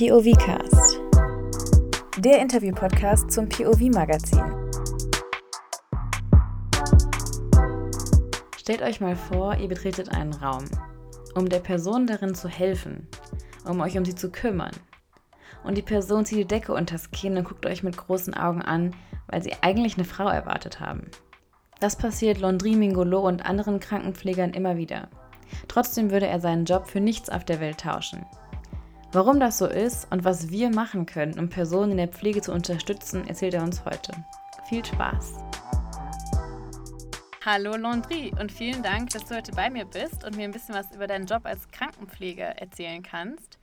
POV-Cast. Der Interview-Podcast zum POV-Magazin. Stellt euch mal vor, ihr betretet einen Raum, um der Person darin zu helfen, um euch um sie zu kümmern. Und die Person zieht die Decke unters Kinn und guckt euch mit großen Augen an, weil sie eigentlich eine Frau erwartet haben. Das passiert Londri Mingolo und anderen Krankenpflegern immer wieder. Trotzdem würde er seinen Job für nichts auf der Welt tauschen. Warum das so ist und was wir machen können, um Personen in der Pflege zu unterstützen, erzählt er uns heute. Viel Spaß! Hallo Landry und vielen Dank, dass du heute bei mir bist und mir ein bisschen was über deinen Job als Krankenpfleger erzählen kannst.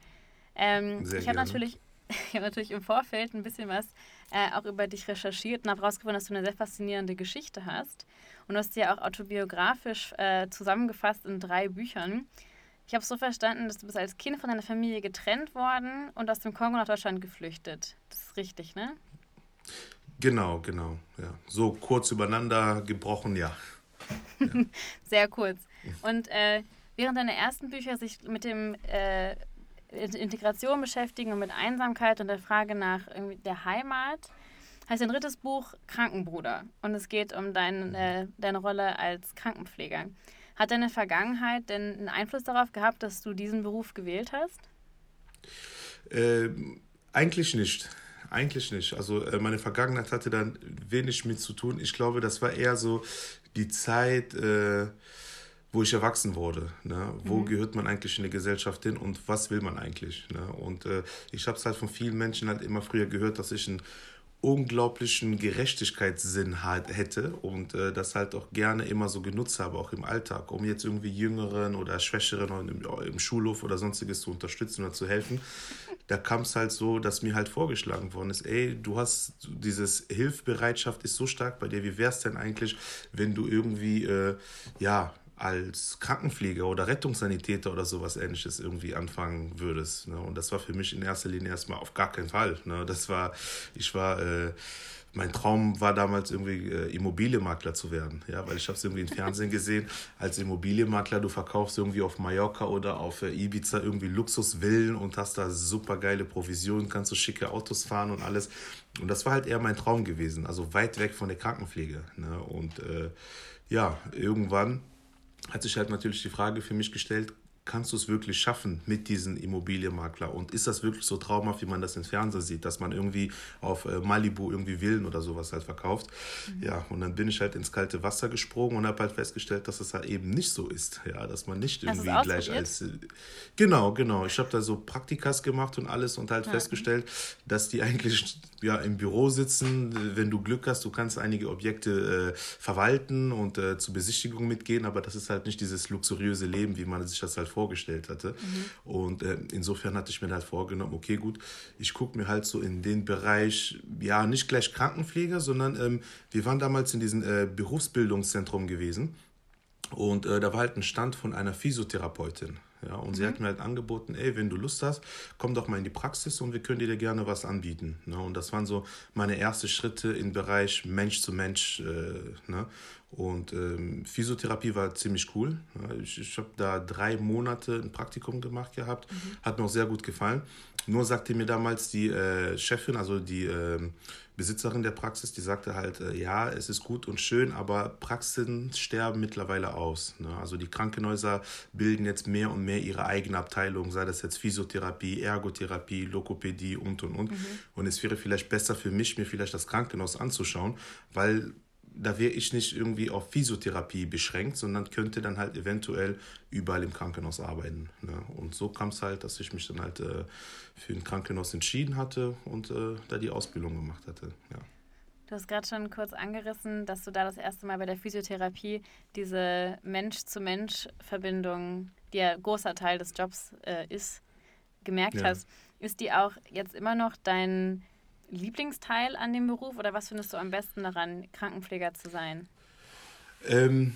Ähm, Sehr ich habe natürlich, hab natürlich im Vorfeld ein bisschen was äh, auch über dich recherchiert und habe herausgefunden, dass du eine sehr faszinierende Geschichte hast. Und du hast sie ja auch autobiografisch äh, zusammengefasst in drei Büchern. Ich habe es so verstanden, dass du bist als Kind von deiner Familie getrennt worden und aus dem Kongo nach Deutschland geflüchtet. Das ist richtig, ne? Genau, genau. Ja. So kurz übereinander gebrochen, ja. ja. Sehr kurz. Und äh, während deine ersten Bücher sich mit dem äh, Integration beschäftigen und mit Einsamkeit und der Frage nach der Heimat, heißt dein drittes Buch Krankenbruder. Und es geht um dein, äh, deine Rolle als Krankenpfleger. Hat deine Vergangenheit denn einen Einfluss darauf gehabt, dass du diesen Beruf gewählt hast? Äh, eigentlich nicht. Eigentlich nicht. Also äh, meine Vergangenheit hatte dann wenig mit zu tun. Ich glaube, das war eher so die Zeit, äh, wo ich erwachsen wurde. Ne? Wo mhm. gehört man eigentlich in die Gesellschaft hin und was will man eigentlich? Ne? Und äh, ich habe es halt von vielen Menschen halt immer früher gehört, dass ich ein unglaublichen Gerechtigkeitssinn hätte und äh, das halt auch gerne immer so genutzt habe, auch im Alltag, um jetzt irgendwie Jüngeren oder Schwächeren im, im Schulhof oder sonstiges zu unterstützen oder zu helfen. Da kam es halt so, dass mir halt vorgeschlagen worden ist, ey, du hast dieses Hilfbereitschaft ist so stark bei dir, wie wäre es denn eigentlich, wenn du irgendwie, äh, ja, als Krankenpfleger oder Rettungssanitäter oder sowas ähnliches irgendwie anfangen würdest. Ne? Und das war für mich in erster Linie erstmal auf gar keinen Fall. Ne? Das war, ich war, äh, mein Traum war damals irgendwie äh, Immobilienmakler zu werden, ja, weil ich habe es irgendwie im Fernsehen gesehen, als Immobilienmakler, du verkaufst irgendwie auf Mallorca oder auf äh, Ibiza irgendwie Luxusvillen und hast da super geile Provisionen, kannst du so schicke Autos fahren und alles. Und das war halt eher mein Traum gewesen, also weit weg von der Krankenpflege. Ne? Und äh, ja, irgendwann hat sich halt natürlich die Frage für mich gestellt, kannst du es wirklich schaffen mit diesem Immobilienmakler? Und ist das wirklich so traumhaft, wie man das im Fernsehen sieht, dass man irgendwie auf äh, Malibu irgendwie Villen oder sowas halt verkauft? Mhm. Ja, und dann bin ich halt ins kalte Wasser gesprungen und habe halt festgestellt, dass es halt eben nicht so ist. Ja, dass man nicht irgendwie gleich als. Äh, genau, genau. Ich habe da so Praktikas gemacht und alles und halt ja. festgestellt, dass die eigentlich ja im Büro sitzen. Wenn du Glück hast, du kannst einige Objekte äh, verwalten und äh, zur Besichtigung mitgehen, aber das ist halt nicht dieses luxuriöse Leben, wie man sich das halt vorgestellt hatte. Mhm. Und äh, insofern hatte ich mir halt vorgenommen, okay, gut, ich gucke mir halt so in den Bereich, ja, nicht gleich Krankenpfleger, sondern ähm, wir waren damals in diesem äh, Berufsbildungszentrum gewesen. Und äh, da war halt ein Stand von einer Physiotherapeutin. Ja, und mhm. sie hat mir halt angeboten, ey, wenn du Lust hast, komm doch mal in die Praxis und wir können dir gerne was anbieten. Ne? Und das waren so meine ersten Schritte im Bereich Mensch zu Mensch. Äh, ne? Und ähm, Physiotherapie war ziemlich cool. Ich, ich habe da drei Monate ein Praktikum gemacht gehabt, mhm. hat mir auch sehr gut gefallen. Nur sagte mir damals die äh, Chefin, also die äh, Besitzerin der Praxis, die sagte halt, äh, ja, es ist gut und schön, aber Praxen sterben mittlerweile aus. Ne? Also die Krankenhäuser bilden jetzt mehr und mehr ihre eigene Abteilung, sei das jetzt Physiotherapie, Ergotherapie, Lokopädie und und und. Mhm. Und es wäre vielleicht besser für mich, mir vielleicht das Krankenhaus anzuschauen, weil da wäre ich nicht irgendwie auf Physiotherapie beschränkt, sondern könnte dann halt eventuell überall im Krankenhaus arbeiten. Ne? Und so kam es halt, dass ich mich dann halt äh, für ein Krankenhaus entschieden hatte und äh, da die Ausbildung gemacht hatte. Ja. Du hast gerade schon kurz angerissen, dass du da das erste Mal bei der Physiotherapie diese Mensch-zu-Mensch-Verbindung, die ja großer Teil des Jobs äh, ist, gemerkt ja. hast. Ist die auch jetzt immer noch dein Lieblingsteil an dem Beruf oder was findest du am besten daran, Krankenpfleger zu sein? Ähm,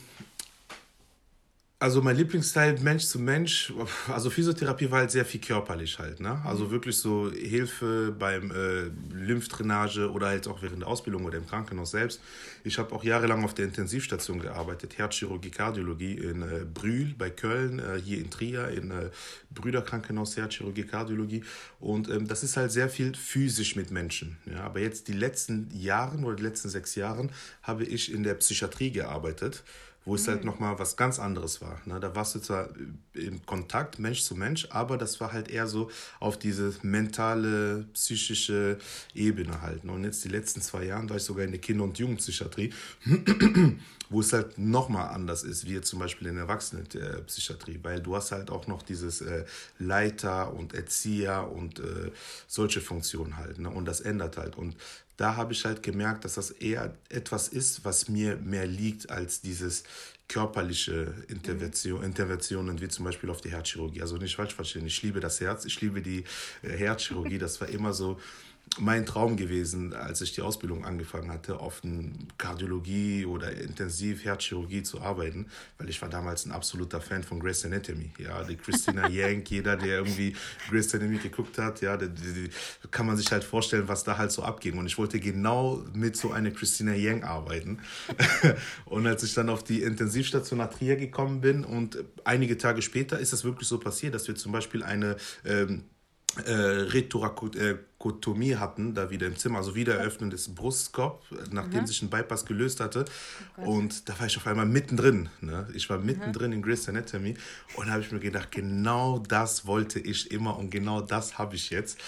Also mein Lieblingsteil Mensch zu Mensch, also Physiotherapie war halt sehr viel körperlich halt, ne? Also mhm. wirklich so Hilfe beim äh, Lymphdrainage oder halt auch während der Ausbildung oder im Krankenhaus selbst. Ich habe auch jahrelang auf der Intensivstation gearbeitet, Herzchirurgie, Kardiologie in äh, Brühl bei Köln, äh, hier in Trier, in äh, Brüderkrankenhaus Herzchirurgie, Kardiologie. Und ähm, das ist halt sehr viel physisch mit Menschen. Ja? Aber jetzt die letzten Jahren oder die letzten sechs Jahren habe ich in der Psychiatrie gearbeitet wo es halt mhm. halt nochmal was ganz anderes war. Ne? Da warst du zwar in Kontakt, Mensch zu Mensch, aber das war halt eher so auf diese mentale, psychische Ebene halt. Ne? Und jetzt die letzten zwei Jahre war ich sogar in der Kinder- und Jugendpsychiatrie, wo es halt nochmal anders ist, wie zum Beispiel in der Erwachsenenpsychiatrie, weil du hast halt auch noch dieses äh, Leiter und Erzieher und äh, solche Funktionen halt. Ne? Und das ändert halt. Und da habe ich halt gemerkt, dass das eher etwas ist, was mir mehr liegt als dieses körperliche Intervention, mhm. Interventionen, wie zum Beispiel auf die Herzchirurgie. Also nicht falsch verstehen, ich liebe das Herz, ich liebe die äh, Herzchirurgie, das war immer so mein Traum gewesen, als ich die Ausbildung angefangen hatte, auf Kardiologie oder Intensiv-Herzchirurgie zu arbeiten, weil ich war damals ein absoluter Fan von Grey's Anatomy. Ja, die Christina Yank, jeder, der irgendwie Grey's Anatomy geguckt hat, ja, die, die, kann man sich halt vorstellen, was da halt so abging. Und ich wollte genau mit so einer Christina Yang arbeiten. und als ich dann auf die Intensivstation nach Trier gekommen bin und einige Tage später ist das wirklich so passiert, dass wir zum Beispiel eine ähm, äh, Retorakotomie hatten, da wieder im Zimmer, also Wiedereröffnen des Brustkorb, nachdem mhm. sich ein Bypass gelöst hatte. Oh und da war ich auf einmal mittendrin. Ne? Ich war mittendrin mhm. in Grey's Anatomy und da habe ich mir gedacht, genau das wollte ich immer und genau das habe ich jetzt.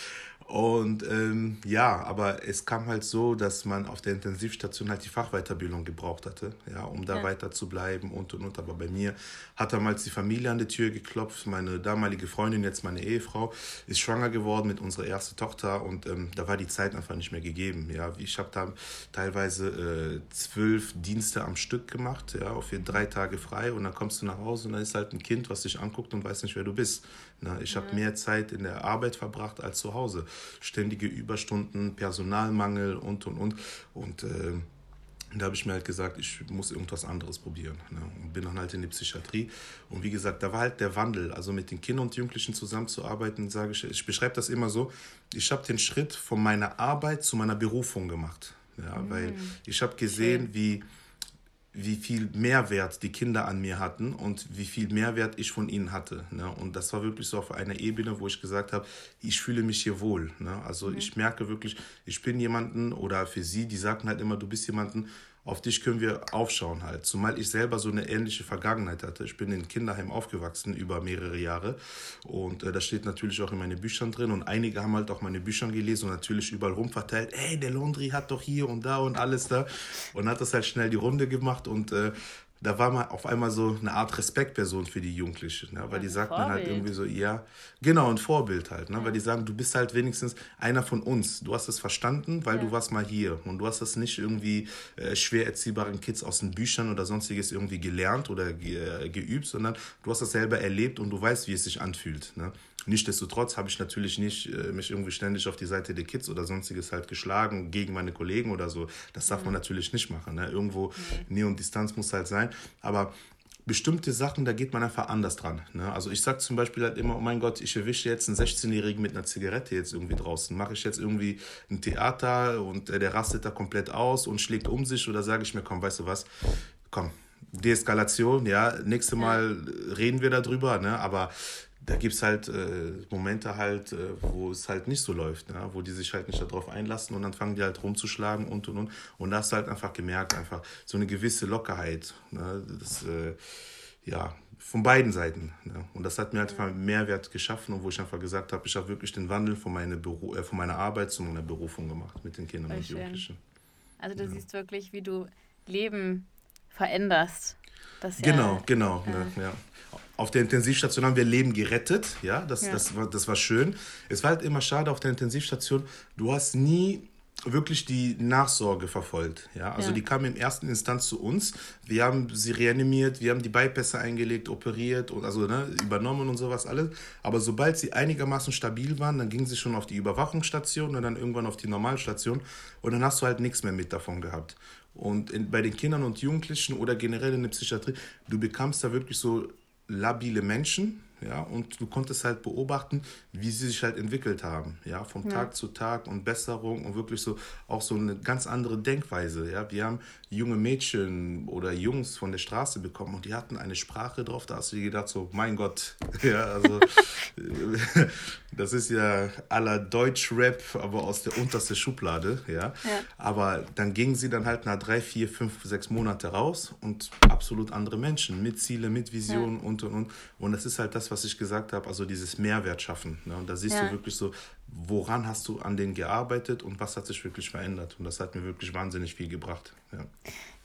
Und ähm, ja, aber es kam halt so, dass man auf der Intensivstation halt die Fachweiterbildung gebraucht hatte, ja, um da ja. weiter zu bleiben und und und. Aber bei mir hat damals die Familie an die Tür geklopft. Meine damalige Freundin, jetzt meine Ehefrau, ist schwanger geworden mit unserer ersten Tochter und ähm, da war die Zeit einfach nicht mehr gegeben. Ja, ich habe da teilweise äh, zwölf Dienste am Stück gemacht, ja, auf drei Tage frei und dann kommst du nach Hause und dann ist halt ein Kind, was dich anguckt und weiß nicht, wer du bist. Na, ich habe mehr Zeit in der Arbeit verbracht als zu Hause. Ständige Überstunden, Personalmangel und und und. Und äh, da habe ich mir halt gesagt, ich muss irgendwas anderes probieren. Ne? Und bin dann halt in die Psychiatrie. Und wie gesagt, da war halt der Wandel. Also mit den Kindern und Jugendlichen zusammenzuarbeiten, sage ich, ich beschreibe das immer so, ich habe den Schritt von meiner Arbeit zu meiner Berufung gemacht. Ja, mhm. Weil ich habe gesehen, okay. wie wie viel Mehrwert die Kinder an mir hatten und wie viel Mehrwert ich von ihnen hatte. Ne? Und das war wirklich so auf einer Ebene, wo ich gesagt habe, ich fühle mich hier wohl. Ne? Also mhm. ich merke wirklich, ich bin jemanden oder für sie, die sagten halt immer, du bist jemanden, auf dich können wir aufschauen halt. Zumal ich selber so eine ähnliche Vergangenheit hatte. Ich bin in Kinderheim aufgewachsen über mehrere Jahre. Und äh, das steht natürlich auch in meinen Büchern drin. Und einige haben halt auch meine Bücher gelesen und natürlich überall rumverteilt, ey, der Laundry hat doch hier und da und alles da. Und hat das halt schnell die Runde gemacht. Und äh, da war man auf einmal so eine Art Respektperson für die Jugendlichen, ne? weil die sagt man halt irgendwie so, ja, genau, ein Vorbild halt, ne? Ja. weil die sagen, du bist halt wenigstens einer von uns, du hast es verstanden, weil ja. du warst mal hier und du hast das nicht irgendwie äh, schwer erziehbaren Kids aus den Büchern oder sonstiges irgendwie gelernt oder ge äh, geübt, sondern du hast das selber erlebt und du weißt, wie es sich anfühlt. Ne? Nichtsdestotrotz habe ich natürlich nicht äh, mich irgendwie ständig auf die Seite der Kids oder sonstiges halt geschlagen gegen meine Kollegen oder so. Das darf mhm. man natürlich nicht machen. Ne? Irgendwo mhm. Nähe und Distanz muss halt sein. Aber bestimmte Sachen, da geht man einfach anders dran. Ne? Also ich sage zum Beispiel halt immer, oh mein Gott, ich erwische jetzt einen 16-Jährigen mit einer Zigarette jetzt irgendwie draußen. Mache ich jetzt irgendwie ein Theater und äh, der rastet da komplett aus und schlägt um sich oder sage ich mir, komm, weißt du was, komm, Deeskalation, ja, nächstes Mal reden wir darüber, ne? aber da gibt es halt äh, Momente halt, äh, wo es halt nicht so läuft, ne? wo die sich halt nicht darauf einlassen und dann fangen die halt rumzuschlagen und und und. Und da hast du halt einfach gemerkt, einfach so eine gewisse Lockerheit. Ne? Das, äh, ja, von beiden Seiten. Ne? Und das hat mir halt einfach Mehrwert geschaffen und wo ich einfach gesagt habe, ich habe wirklich den Wandel von, meine Beru äh, von meiner Arbeit zu meiner Berufung gemacht mit den Kindern Voll und schön. Jugendlichen. Also du ja. siehst wirklich, wie du Leben veränderst. Das genau, ja, genau. Ne? Ja. Auf der Intensivstation haben wir Leben gerettet, ja, das, ja. Das, war, das war schön. Es war halt immer schade auf der Intensivstation, du hast nie wirklich die Nachsorge verfolgt. Ja? Also ja. die kamen in erster Instanz zu uns. Wir haben sie reanimiert, wir haben die Bypässe eingelegt, operiert und also ne, übernommen und sowas alles. Aber sobald sie einigermaßen stabil waren, dann gingen sie schon auf die Überwachungsstation und dann irgendwann auf die Normalstation und dann hast du halt nichts mehr mit davon gehabt. Und in, bei den Kindern und Jugendlichen oder generell in der Psychiatrie, du bekamst da wirklich so labile Menschen, ja, und du konntest halt beobachten, wie sie sich halt entwickelt haben, ja, vom ja. Tag zu Tag und Besserung und wirklich so auch so eine ganz andere Denkweise, ja. Wir haben junge Mädchen oder Jungs von der Straße bekommen und die hatten eine Sprache drauf, da hast du dir gedacht so, mein Gott, ja, also das ist ja aller Deutsch-Rap, aber aus der untersten Schublade, ja? ja. Aber dann gingen sie dann halt nach drei, vier, fünf, sechs Monate raus und absolut andere Menschen mit Ziele, mit Visionen ja. und und und. Und das ist halt das, was ich gesagt habe, also dieses Mehrwert schaffen. Ne? Und da siehst ja. du wirklich so, woran hast du an denen gearbeitet und was hat sich wirklich verändert. Und das hat mir wirklich wahnsinnig viel gebracht. Ja,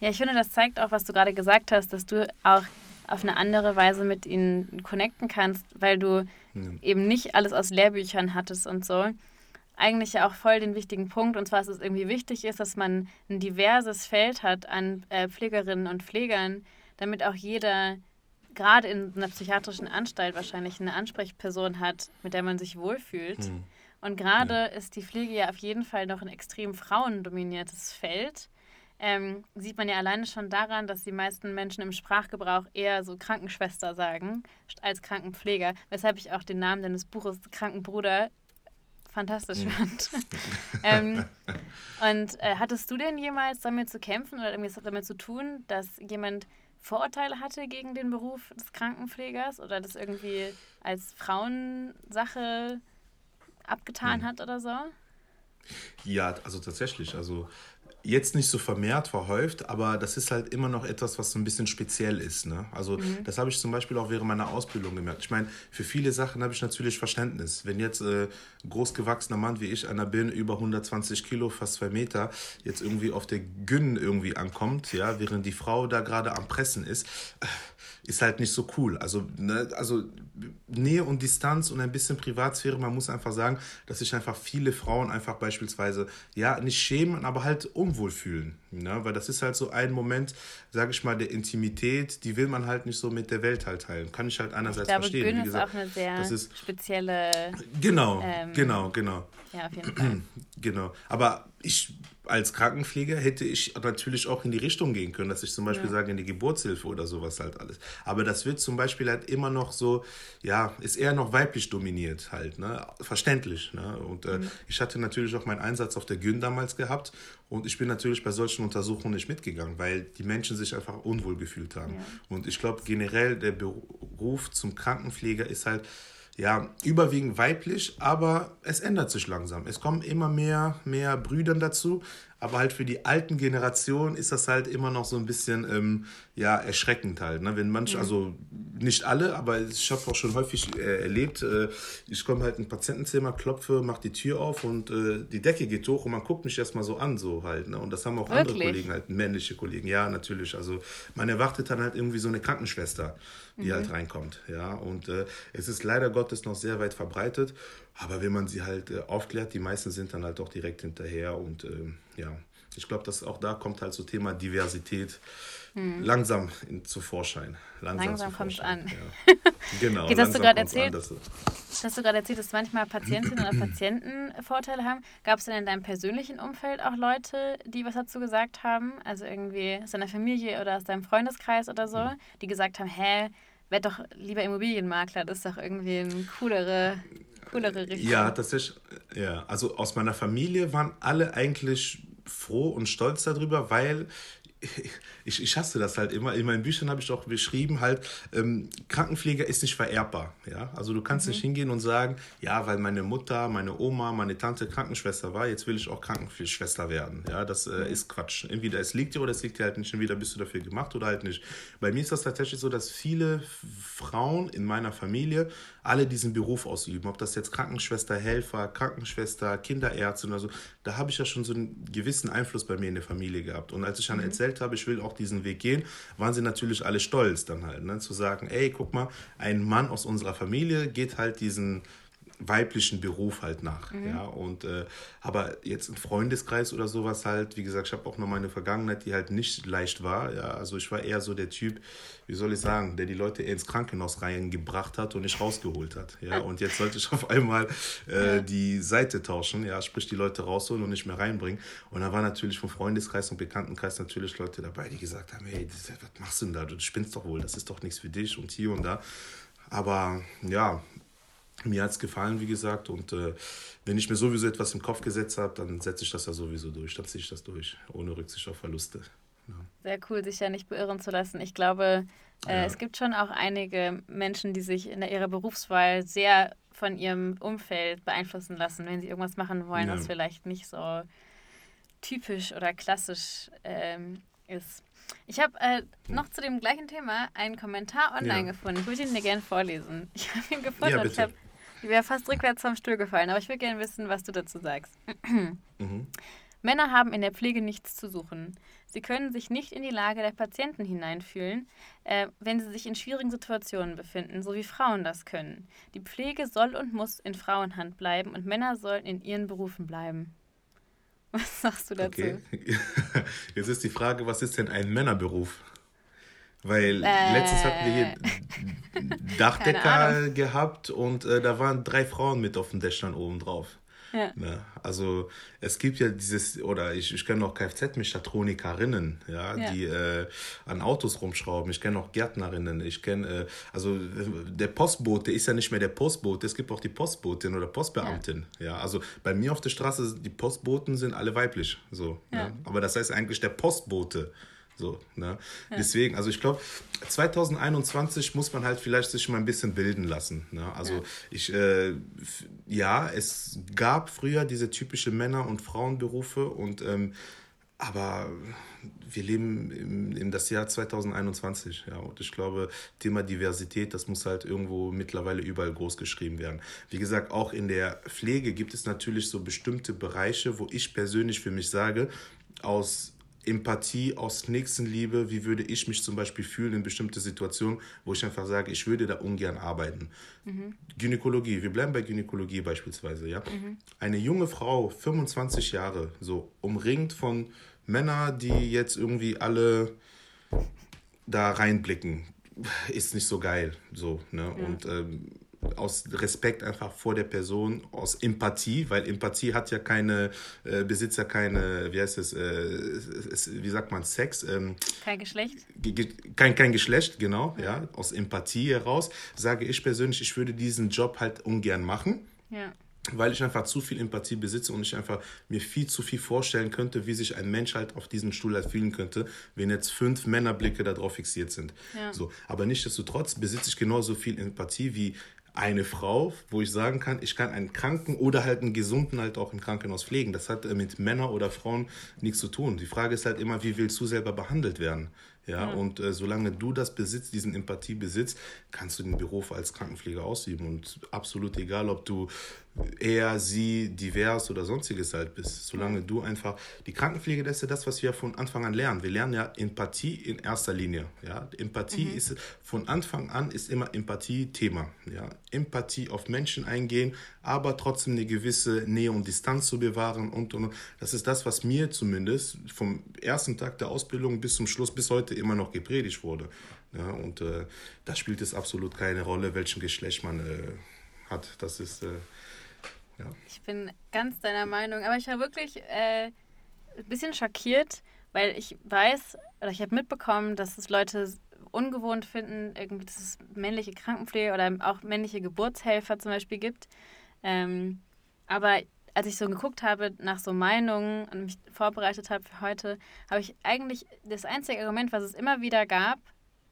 ja ich finde, das zeigt auch, was du gerade gesagt hast, dass du auch auf eine andere Weise mit ihnen connecten kannst, weil du ja. eben nicht alles aus Lehrbüchern hattest und so. Eigentlich ja auch voll den wichtigen Punkt, und zwar, dass es irgendwie wichtig ist, dass man ein diverses Feld hat an äh, Pflegerinnen und Pflegern, damit auch jeder gerade in einer psychiatrischen Anstalt wahrscheinlich eine Ansprechperson hat, mit der man sich wohlfühlt. Mhm. Und gerade ja. ist die Pflege ja auf jeden Fall noch ein extrem frauendominiertes Feld. Ähm, sieht man ja alleine schon daran, dass die meisten Menschen im Sprachgebrauch eher so Krankenschwester sagen als Krankenpfleger, weshalb ich auch den Namen deines Buches Krankenbruder fantastisch mhm. fand. ähm, und äh, hattest du denn jemals damit zu kämpfen oder irgendwie damit zu tun, dass jemand Vorurteile hatte gegen den Beruf des Krankenpflegers oder das irgendwie als Frauensache abgetan mhm. hat oder so? Ja, also tatsächlich. Also jetzt nicht so vermehrt, verhäuft, aber das ist halt immer noch etwas, was so ein bisschen speziell ist. Ne? Also mhm. das habe ich zum Beispiel auch während meiner Ausbildung gemerkt. Ich meine, für viele Sachen habe ich natürlich Verständnis. Wenn jetzt äh, großgewachsener Mann wie ich einer bin, über 120 Kilo, fast zwei Meter, jetzt irgendwie auf der Gyn irgendwie ankommt, ja, während die Frau da gerade am Pressen ist, äh, ist halt nicht so cool. Also, ne, also Nähe und Distanz und ein bisschen Privatsphäre. Man muss einfach sagen, dass sich einfach viele Frauen einfach beispielsweise, ja, nicht schämen, aber halt unwohl fühlen. Ne? Weil das ist halt so ein Moment, sage ich mal, der Intimität, die will man halt nicht so mit der Welt halt teilen. Kann ich halt einerseits ich glaube, verstehen. Gün Wie gesagt, ist auch eine sehr das ist, spezielle. Genau, ähm, genau, genau. Ja, auf jeden Fall. genau. Aber ich als Krankenpfleger hätte ich natürlich auch in die Richtung gehen können, dass ich zum Beispiel ja. sage, in die Geburtshilfe oder sowas halt alles. Aber das wird zum Beispiel halt immer noch so, ja, ist eher noch weiblich dominiert halt, ne? Verständlich. Ne? Und äh, mhm. ich hatte natürlich auch meinen Einsatz auf der Gün damals gehabt und ich bin natürlich bei solchen Untersuchungen nicht mitgegangen, weil die Menschen sich einfach unwohl gefühlt haben. Ja. Und ich glaube generell, der Beruf zum Krankenpfleger ist halt, ja, überwiegend weiblich, aber es ändert sich langsam. Es kommen immer mehr, mehr Brüdern dazu, aber halt für die alten Generationen ist das halt immer noch so ein bisschen ähm, ja, erschreckend halt. Ne? Wenn manche, mhm. also nicht alle, aber ich habe auch schon häufig äh, erlebt, äh, ich komme halt in ein Patientenzimmer, klopfe, mache die Tür auf und äh, die Decke geht hoch und man guckt mich erstmal so an, so halt. Ne? Und das haben auch Wirklich? andere Kollegen, halt männliche Kollegen, ja, natürlich. Also man erwartet dann halt irgendwie so eine Krankenschwester, die mhm. halt reinkommt. Ja, und äh, es ist leider Gottes noch sehr weit verbreitet. Aber wenn man sie halt äh, aufklärt, die meisten sind dann halt auch direkt hinterher und äh, ja, ich glaube, dass auch da kommt halt so Thema Diversität hm. langsam in, zu Vorschein. Langsam, langsam kommt es an. Ja. Genau. Jetzt hast du gerade erzählt, an, dass du gerade erzählt, dass manchmal Patientinnen oder Patienten Vorteile haben. Gab es denn in deinem persönlichen Umfeld auch Leute, die was dazu gesagt haben? Also irgendwie aus deiner Familie oder aus deinem Freundeskreis oder so, hm. die gesagt haben, hä, werd doch lieber Immobilienmakler, das ist doch irgendwie eine coolere coolere Richtung. Ja, tatsächlich. Ja, also aus meiner Familie waren alle eigentlich froh und stolz darüber, weil ich, ich hasse das halt immer. In meinen Büchern habe ich auch beschrieben, halt, ähm, Krankenpfleger ist nicht vererbbar. Ja? Also du kannst mhm. nicht hingehen und sagen, ja, weil meine Mutter, meine Oma, meine Tante Krankenschwester war, jetzt will ich auch Krankenschwester werden. Ja, das äh, mhm. ist Quatsch. Entweder es liegt dir oder es liegt dir halt nicht. Entweder bist du dafür gemacht oder halt nicht. Bei mir ist das tatsächlich so, dass viele Frauen in meiner Familie alle diesen Beruf ausüben. Ob das jetzt Krankenschwester, Helfer, Krankenschwester, Kinderärztin oder so, da habe ich ja schon so einen gewissen Einfluss bei mir in der Familie gehabt. Und als ich dann mhm. erzählt habe, ich will auch diesen Weg gehen, waren sie natürlich alle stolz dann halt, ne? zu sagen, ey, guck mal, ein Mann aus unserer Familie geht halt diesen weiblichen Beruf halt nach. Mhm. Ja, und äh, aber jetzt ein Freundeskreis oder sowas halt, wie gesagt, ich habe auch noch meine Vergangenheit, die halt nicht leicht war. Ja, also ich war eher so der Typ, wie soll ich sagen, der die Leute ins Krankenhaus reingebracht hat und nicht rausgeholt hat. Ja, und jetzt sollte ich auf einmal äh, Ja. die Seite tauschen, ja, sprich die Leute rausholen und nicht mehr reinbringen. Und da war natürlich vom Freundeskreis und Bekanntenkreis natürlich Leute dabei, die gesagt haben, hey, das, was machst du denn da? Du spinnst doch wohl, das ist doch nichts für dich und hier und da. Aber ja, mir hat es gefallen, wie gesagt. Und äh, wenn ich mir sowieso etwas im Kopf gesetzt habe, dann setze ich das ja sowieso durch. Dann ziehe ich das durch, ohne Rücksicht auf Verluste. Ja. Sehr cool, sich ja nicht beirren zu lassen. Ich glaube, äh, Ja. es gibt schon auch einige Menschen, die sich in ihrer Berufswahl sehr von ihrem Umfeld beeinflussen lassen, wenn sie irgendwas machen wollen, Ja. was vielleicht nicht so typisch oder klassisch ähm, ist. Ich habe äh, noch zu dem gleichen Thema einen Kommentar online Ja. gefunden. Ich würde ihn dir gerne vorlesen. Ich habe ihn gefunden Ja, ich, bitte. Ich wäre fast rückwärts vom Stuhl gefallen, aber ich würde gerne wissen, was du dazu sagst. Mhm. Männer haben in der Pflege nichts zu suchen. Sie können sich nicht in die Lage der Patienten hineinfühlen, äh, wenn sie sich in schwierigen Situationen befinden, so wie Frauen das können. Die Pflege soll und muss in Frauenhand bleiben und Männer sollen in ihren Berufen bleiben. Was sagst du dazu? Okay. Jetzt ist die Frage, was ist denn ein Männerberuf? Weil Äh. letztens hatten wir hier Dachdecker gehabt und äh, da waren drei Frauen mit auf den Dächern oben drauf. Ja. Ne? Also es gibt ja dieses, oder ich, ich kenne auch Kfz-Mechatronikerinnen, ja, Ja. die äh, an Autos rumschrauben. Ich kenne auch Gärtnerinnen. Ich kenne, äh, also äh, der Postbote ist ja nicht mehr der Postbote, es gibt auch die Postbotin oder Postbeamtin. Ja, also bei mir auf der Straße, die Postboten sind alle weiblich. So, Ja. ne? Aber das heißt eigentlich der Postbote. So, ne? Deswegen, also ich glaube, 2021 muss man halt vielleicht sich mal ein bisschen bilden lassen. Ne? Also Ja. ich, äh, ja, es gab früher diese typische Männer- und Frauenberufe und ähm, aber wir leben im, in das Jahr 2021, ja, und ich glaube, Thema Diversität, das muss halt irgendwo mittlerweile überall groß geschrieben werden. Wie gesagt, auch in der Pflege gibt es natürlich so bestimmte Bereiche, wo ich persönlich für mich sage, aus Empathie, aus Nächstenliebe, wie würde ich mich zum Beispiel fühlen in bestimmte Situationen, wo ich einfach sage, ich würde da ungern arbeiten. Gynäkologie, wir bleiben bei Gynäkologie beispielsweise, ja. Eine junge Frau, 25 Jahre, so umringt von Männern, die jetzt irgendwie alle da reinblicken, ist nicht so geil, so, ne? Und ähm, aus Respekt einfach vor der Person, aus Empathie, weil Empathie hat ja keine, äh, besitzt ja keine, wie heißt es, äh, wie sagt man, Sex, ähm, Kein Geschlecht? Ge- ge- kein, kein Geschlecht, genau, ja. Aus Empathie heraus sage ich persönlich, ich würde diesen Job halt ungern machen, Ja. weil ich einfach zu viel Empathie besitze und ich einfach mir viel zu viel vorstellen könnte, wie sich ein Mensch halt auf diesem Stuhl halt fühlen könnte, wenn jetzt fünf Männerblicke darauf fixiert sind. Ja. So, aber nichtsdestotrotz besitze ich genauso viel Empathie wie eine Frau, wo ich sagen kann, ich kann einen Kranken oder halt einen Gesunden halt auch im Krankenhaus pflegen. Das hat äh, mit Männern oder Frauen nichts zu tun. Die Frage ist halt immer, wie willst du selber behandelt werden? Ja, und äh, solange du das besitzt, diesen Empathie besitzt, kannst du den Beruf als Krankenpfleger ausüben. Und absolut egal, ob du er, sie, divers oder sonstiges halt bist. Solange du einfach, die Krankenpflege, das ist ja das, was wir von Anfang an lernen. Wir lernen ja Empathie in erster Linie. Ja, Empathie ist von Anfang an ist immer Empathie Thema. Ja, Empathie auf Menschen eingehen, aber trotzdem eine gewisse Nähe und Distanz zu bewahren und und und. Das ist das, was mir zumindest vom ersten Tag der Ausbildung bis zum Schluss bis heute immer noch gepredigt wurde. Ja, und äh, da spielt es absolut keine Rolle, welchen Geschlecht man äh, hat. Das ist äh, ja. Ich bin ganz deiner Meinung, aber ich war wirklich äh, ein bisschen schockiert, weil ich weiß oder ich habe mitbekommen, dass es Leute ungewohnt finden, irgendwie, dass es männliche Krankenpflege oder auch männliche Geburtshelfer zum Beispiel gibt. Ähm, aber als ich so geguckt habe nach so Meinungen und mich vorbereitet habe für heute, habe ich eigentlich das einzige Argument, was es immer wieder gab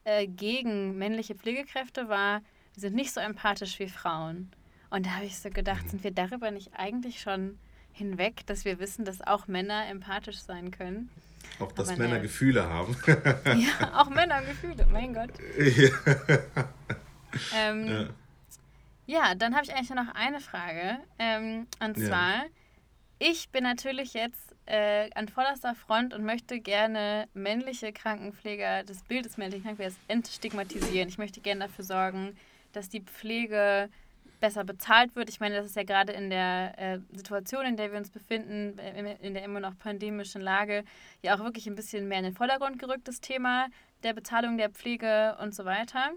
äh, gegen männliche Pflegekräfte, war, die sind nicht so empathisch wie Frauen. Und da habe ich so gedacht, sind wir darüber nicht eigentlich schon hinweg, dass wir wissen, dass auch Männer empathisch sein können? Auch, dass Aber Männer ne. Gefühle haben. ja, auch Männer haben Gefühle, mein Gott. Ähm, ja. Ja, dann habe ich eigentlich noch eine Frage. Ähm, und Ja. zwar, ich bin natürlich jetzt äh, an vorderster Front und möchte gerne männliche Krankenpfleger, das Bild des männlichen Krankenpflegers entstigmatisieren. Ich möchte gerne dafür sorgen, dass die Pflege besser bezahlt wird. Ich meine, das ist ja gerade in der äh, Situation, in der wir uns befinden, äh, in der immer noch pandemischen Lage, ja auch wirklich ein bisschen mehr in den Vordergrund gerückt, das Thema der Bezahlung der Pflege und so weiter.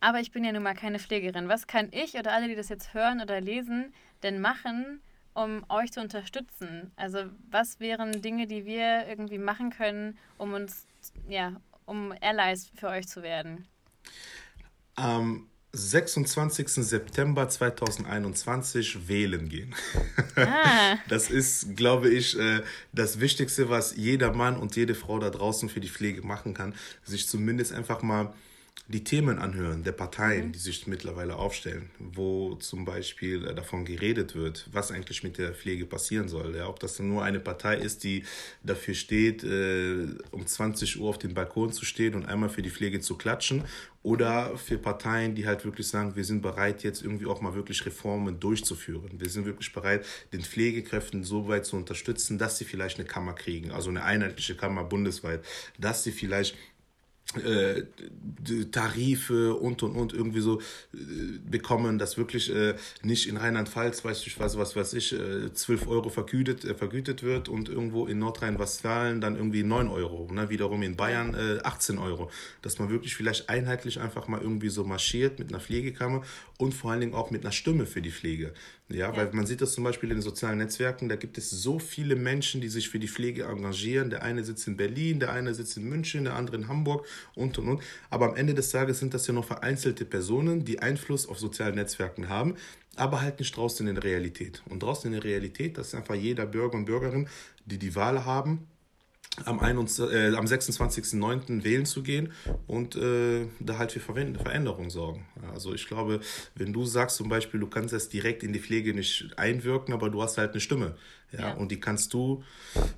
Aber ich bin ja nun mal keine Pflegerin. Was kann ich oder alle, die das jetzt hören oder lesen, denn machen, um euch zu unterstützen? Also was wären Dinge, die wir irgendwie machen können, um uns, ja, um Allies für euch zu werden? Am 26. September 2021 wählen gehen. Ah. Das ist, glaube ich, äh, das Wichtigste, was jeder Mann und jede Frau da draußen für die Pflege machen kann. Sich zumindest einfach mal die Themen anhören der Parteien, mhm. die sich mittlerweile aufstellen, wo zum Beispiel äh, davon geredet wird, was eigentlich mit der Pflege passieren soll. Ja, ob das nur eine Partei ist, die dafür steht, äh, um 20 Uhr auf dem Balkon zu stehen und einmal für die Pflege zu klatschen, oder für Parteien, die halt wirklich sagen, wir sind bereit, jetzt irgendwie auch mal wirklich Reformen durchzuführen. Wir sind wirklich bereit, den Pflegekräften so weit zu unterstützen, dass sie vielleicht eine Kammer kriegen, also eine einheitliche Kammer bundesweit, dass sie vielleicht äh, Tarife und und und irgendwie so äh, bekommen, dass wirklich äh, nicht in Rheinland-Pfalz, weiß ich was, was weiß ich, äh, 12 Euro vergütet, vergütet wird und irgendwo in Nordrhein-Westfalen dann irgendwie 9 Euro, ne? wiederum in Bayern äh, 18 Euro. Dass man wirklich vielleicht einheitlich einfach mal irgendwie so marschiert mit einer Pflegekammer und vor allen Dingen auch mit einer Stimme für die Pflege. Ja, ja, weil man sieht das zum Beispiel in den sozialen Netzwerken, da gibt es so viele Menschen, die sich für die Pflege engagieren. Der eine sitzt in Berlin, der eine sitzt in München, der andere in Hamburg und und und. Aber am Ende des Tages sind das ja noch vereinzelte Personen, die Einfluss auf sozialen Netzwerken haben, aber halt nicht draußen in der Realität. Und draußen in der Realität, das ist einfach jeder Bürger und Bürgerin, die die Wahl haben, am, äh, am 26.09. wählen zu gehen und äh, da halt für Veränderungen sorgen. Also ich glaube, wenn du sagst zum Beispiel, du kannst es direkt in die Pflege nicht einwirken, aber du hast halt eine Stimme. Ja, ja. Und die kannst du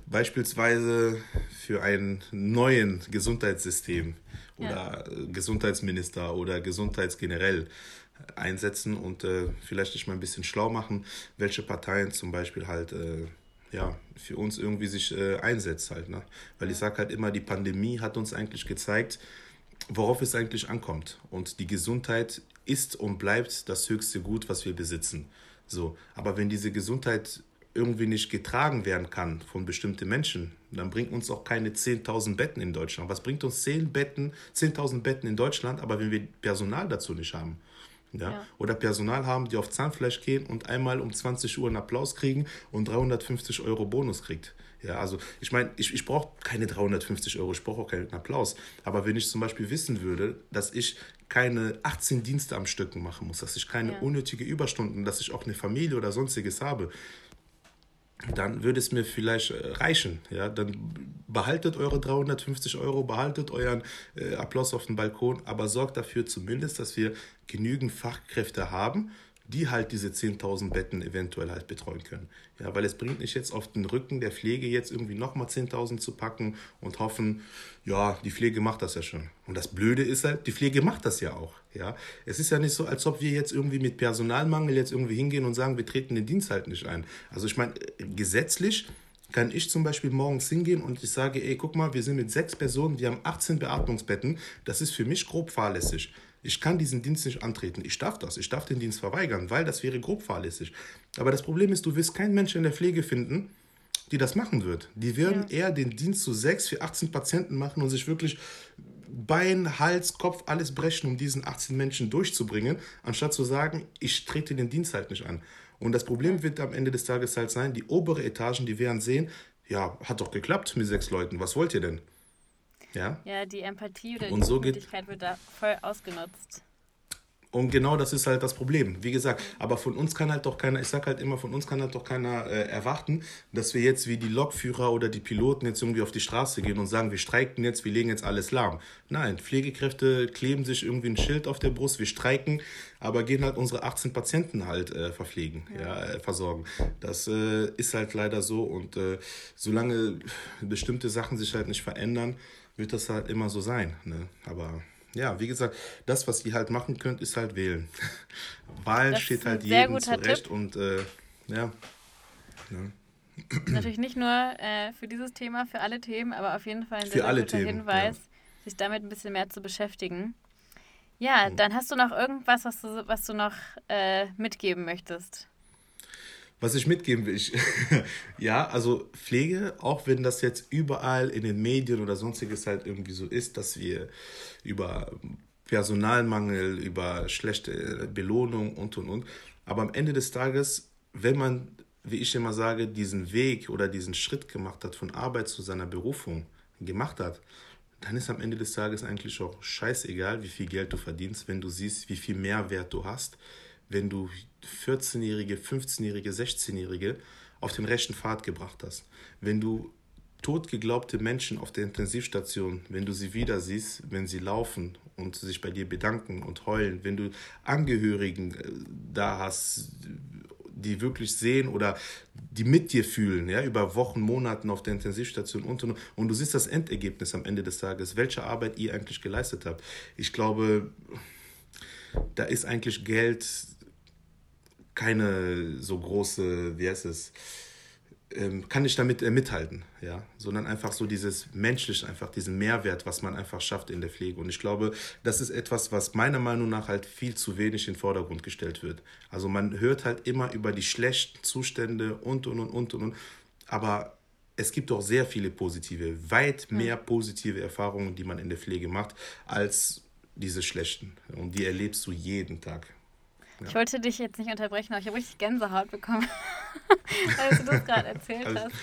beispielsweise für ein neuen Gesundheitssystem oder ja. Gesundheitsminister oder Gesundheitsgenerell einsetzen und äh, vielleicht dich mal ein bisschen schlau machen, welche Parteien zum Beispiel halt äh, ja, für uns irgendwie sich äh, einsetzt halt. Ne? Weil ich sage halt immer, die Pandemie hat uns eigentlich gezeigt, worauf es eigentlich ankommt. Und die Gesundheit ist und bleibt das höchste Gut, was wir besitzen. So, aber wenn diese Gesundheit irgendwie nicht getragen werden kann von bestimmten Menschen, dann bringt uns auch keine 10.000 Betten in Deutschland. Was bringt uns 10 Betten, 10.000 Betten in Deutschland, aber wenn wir Personal dazu nicht haben? Ja? ja? Oder Personal haben, die auf Zahnfleisch gehen und einmal um 20 Uhr einen Applaus kriegen und 350 Euro Bonus kriegt. Ja, also ich meine, ich, ich brauche keine 350 Euro, ich brauche auch keinen Applaus. Aber wenn ich zum Beispiel wissen würde, dass ich keine 18 Dienste am Stück machen muss, dass ich keine ja. unnötige Überstunden, dass ich auch eine Familie oder sonstiges habe, dann würde es mir vielleicht äh, reichen. Ja? Dann behaltet eure 350 Euro, behaltet euren äh, Applaus auf dem Balkon, aber sorgt dafür zumindest, dass wir genügend Fachkräfte haben, die halt diese 10.000 Betten eventuell halt betreuen können. Ja, weil es bringt nicht jetzt auf den Rücken der Pflege jetzt irgendwie nochmal 10.000 zu packen und hoffen, ja, die Pflege macht das ja schon. Und das Blöde ist halt, die Pflege macht das ja auch. Ja, es ist ja nicht so, als ob wir jetzt irgendwie mit Personalmangel jetzt irgendwie hingehen und sagen, wir treten den Dienst halt nicht ein. Also ich meine, gesetzlich kann ich zum Beispiel morgens hingehen und ich sage, ey, guck mal, wir sind mit sechs Personen, wir haben 18 Beatmungsbetten. Das ist für mich grob fahrlässig. Ich kann diesen Dienst nicht antreten. Ich darf das. Ich darf den Dienst verweigern, weil das wäre grob fahrlässig. Aber das Problem ist, du wirst keinen Menschen in der Pflege finden, die das machen wird. Die werden ja. eher den Dienst zu sechs, für 18 Patienten machen und sich wirklich Bein, Hals, Kopf, alles brechen, um diesen 18 Menschen durchzubringen, anstatt zu sagen, ich trete den Dienst halt nicht an. Und das Problem wird am Ende des Tages halt sein, die obere Etagen, die werden sehen, ja, hat doch geklappt mit sechs Leuten, was wollt ihr denn? Ja, ja die Empathie oder und die so wird da voll ausgenutzt. Und genau das ist halt das Problem. Wie gesagt, aber von uns kann halt doch keiner, ich sag halt immer, von uns kann halt doch keiner äh, erwarten, dass wir jetzt wie die Lokführer oder die Piloten jetzt irgendwie auf die Straße gehen und sagen, wir streiken jetzt, wir legen jetzt alles lahm. Nein, Pflegekräfte kleben sich irgendwie ein Schild auf der Brust, wir streiken, aber gehen halt unsere 18 Patienten halt äh, verpflegen, ja, ja äh, versorgen. Das äh, ist halt leider so und äh, solange bestimmte Sachen sich halt nicht verändern, wird das halt immer so sein. Ne? Aber ja, wie gesagt, das, was ihr halt machen könnt, ist halt wählen. Wahl das steht halt jedem zurecht Tipp. und äh, ja. ja. Natürlich nicht nur äh, für dieses Thema, für alle Themen, aber auf jeden Fall ein sehr, guter Themen, Hinweis, ja. sich damit ein bisschen mehr zu beschäftigen. Ja, hm. dann hast du noch irgendwas, was du, was du noch äh, mitgeben möchtest. Was ich mitgeben will, ich, ja, also Pflege, auch wenn das jetzt überall in den Medien oder sonstiges halt irgendwie so ist, dass wir über Personalmangel, über schlechte Belohnung und und und. Aber am Ende des Tages, wenn man, wie ich immer sage, diesen Weg oder diesen Schritt gemacht hat von Arbeit zu seiner Berufung gemacht hat, dann ist am Ende des Tages eigentlich auch scheißegal, wie viel Geld du verdienst, wenn du siehst, wie viel Mehrwert du hast, wenn du 14-Jährige, 15-Jährige, 16-Jährige auf den rechten Pfad gebracht hast. Wenn du totgeglaubte Menschen auf der Intensivstation, wenn du sie wieder siehst, wenn sie laufen und sich bei dir bedanken und heulen, wenn du Angehörigen äh, da hast, die wirklich sehen oder die mit dir fühlen, ja, über Wochen, Monaten auf der Intensivstation und, und, und du siehst das Endergebnis am Ende des Tages, welche Arbeit ihr eigentlich geleistet habt. Ich glaube, da ist eigentlich Geld keine so große, wie heißt es, ähm, kann ich damit äh, mithalten, ja, sondern einfach so dieses menschliche, einfach diesen Mehrwert, was man einfach schafft in der Pflege. Und ich glaube, das ist etwas, was meiner Meinung nach halt viel zu wenig in den Vordergrund gestellt wird. Also man hört halt immer über die schlechten Zustände und und und und und, aber es gibt auch sehr viele positive, weit mehr positive Erfahrungen, die man in der Pflege macht, als diese schlechten. Und die erlebst du jeden Tag. Ja. Ich wollte dich jetzt nicht unterbrechen, aber ich habe richtig Gänsehaut bekommen, als du das gerade erzählt also, hast.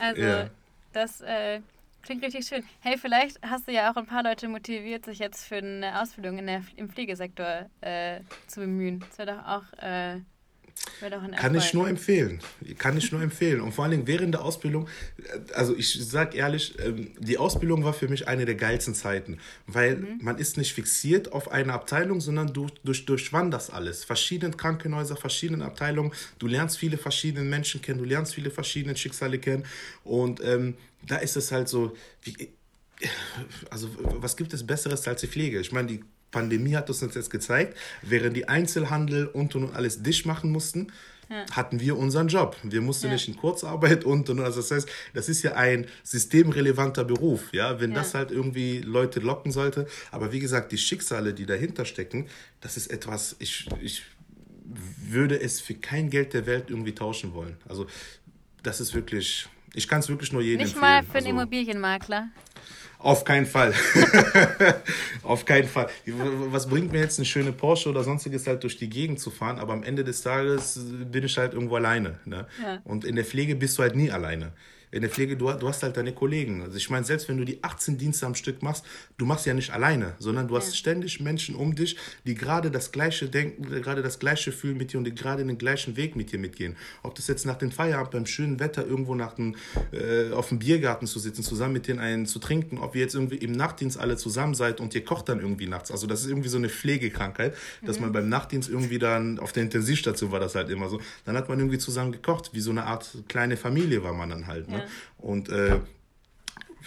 Also, ja. das äh, klingt richtig schön. Hey, vielleicht hast du ja auch ein paar Leute motiviert, sich jetzt für eine Ausbildung in der, im Pflegesektor äh, zu bemühen. Das wäre doch auch äh, kann ich nur empfehlen. Kann ich nur empfehlen. Und vor allen Dingen während der Ausbildung, also ich sag ehrlich, ähm, die Ausbildung war für mich eine der geilsten Zeiten, weil mhm. man ist nicht fixiert auf eine Abteilung, sondern du durch, durchwanderst alles. Verschiedene Krankenhäuser, verschiedene Abteilungen. Du lernst viele verschiedene Menschen kennen, du lernst viele verschiedene Schicksale kennen. Und ähm, da ist es halt so, wie, also was gibt es Besseres als die Pflege? Ich meine, die Pandemie hat uns jetzt gezeigt, während die Einzelhandel und und alles dicht machen mussten, ja. hatten wir unseren Job. Wir mussten ja. nicht in Kurzarbeit und und also das heißt, das ist ja ein systemrelevanter Beruf, ja, wenn ja. das halt irgendwie Leute locken sollte. Aber wie gesagt, die Schicksale, die dahinter stecken, das ist etwas, ich, ich würde es für kein Geld der Welt irgendwie tauschen wollen. Also das ist wirklich, ich kann es wirklich nur jedem Nicht empfehlen. mal für einen also, Immobilienmakler. Auf keinen Fall. Auf keinen Fall. Was bringt mir jetzt eine schöne Porsche oder sonstiges halt durch die Gegend zu fahren, aber am Ende des Tages bin ich halt irgendwo alleine. Ne? Ja. Und in der Pflege bist du halt nie alleine in der Pflege, du, du hast halt deine Kollegen. Also ich meine, selbst wenn du die 18 Dienste am Stück machst, du machst ja nicht alleine, sondern du hast ständig Menschen um dich, die gerade das gleiche denken, gerade das gleiche fühlen mit dir und die gerade den gleichen Weg mit dir mitgehen. Ob das jetzt nach dem Feierabend beim schönen Wetter irgendwo nach dem, äh, auf dem Biergarten zu sitzen, zusammen mit denen einen zu trinken, ob ihr jetzt irgendwie im Nachtdienst alle zusammen seid und ihr kocht dann irgendwie nachts. Also das ist irgendwie so eine Pflegekrankheit, dass mhm. man beim Nachtdienst irgendwie dann, auf der Intensivstation war das halt immer so, dann hat man irgendwie zusammen gekocht, wie so eine Art kleine Familie war man dann halt. Ne? Ja. Und äh,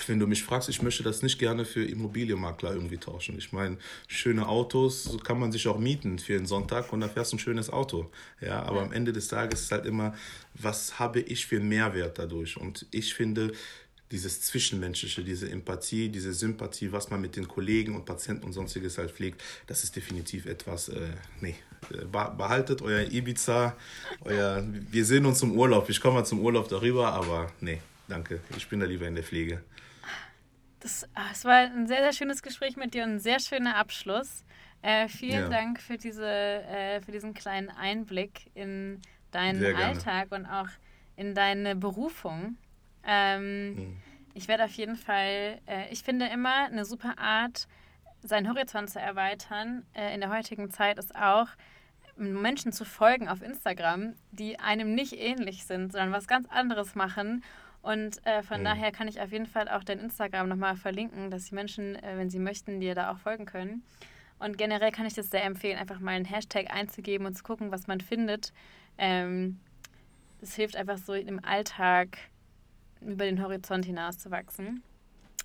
wenn du mich fragst, ich möchte das nicht gerne für Immobilienmakler irgendwie tauschen. Ich meine, schöne Autos kann man sich auch mieten für einen Sonntag und dann fährst du ein schönes Auto. Ja, aber am Ende des Tages ist halt immer, was habe ich für einen Mehrwert dadurch? Und ich finde, dieses Zwischenmenschliche, diese Empathie, diese Sympathie, was man mit den Kollegen und Patienten und sonstiges halt pflegt, das ist definitiv etwas, äh, nee, äh, behaltet euer Ibiza, euer, wir sehen uns zum Urlaub, ich komme mal zum Urlaub darüber, aber nee, danke, ich bin da lieber in der Pflege. Das, ah, das war ein sehr, sehr schönes Gespräch mit dir und ein sehr schöner Abschluss. Äh, vielen ja. Dank für, diese, äh, für diesen kleinen Einblick in deinen Alltag und auch in deine Berufung. Ähm, mhm. Ich werde auf jeden Fall, äh, ich finde immer eine super Art, seinen Horizont zu erweitern äh, in der heutigen Zeit ist auch, Menschen zu folgen auf Instagram, die einem nicht ähnlich sind, sondern was ganz anderes machen. Und äh, von mhm. daher kann ich auf jeden Fall auch dein Instagram nochmal verlinken, dass die Menschen, äh, wenn sie möchten, dir da auch folgen können. Und generell kann ich das sehr empfehlen, einfach mal einen Hashtag einzugeben und zu gucken, was man findet. Ähm, das hilft einfach so im Alltag über den Horizont hinaus zu wachsen.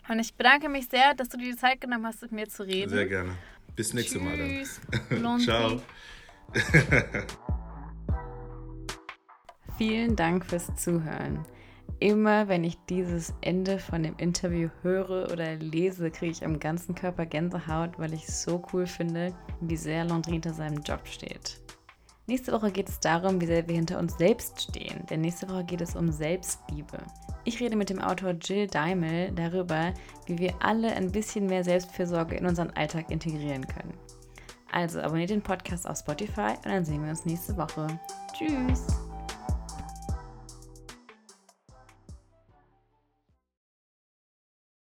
Und ich bedanke mich sehr, dass du dir die Zeit genommen hast, mit mir zu reden. Sehr gerne. Bis nächstes Mal dann. Ciao. Vielen Dank fürs Zuhören. immer, wenn ich dieses Ende von dem Interview höre oder lese, kriege ich am ganzen Körper Gänsehaut, weil ich es so cool finde, wie sehr Landry hinter seinem Job steht. Nächste Woche geht es darum, wie sehr wir hinter uns selbst stehen, denn nächste Woche geht es um Selbstliebe. Ich rede mit dem Autor Jill Daimel darüber, wie wir alle ein bisschen mehr Selbstfürsorge in unseren Alltag integrieren können. Also abonniert den Podcast auf Spotify und dann sehen wir uns nächste Woche. Tschüss!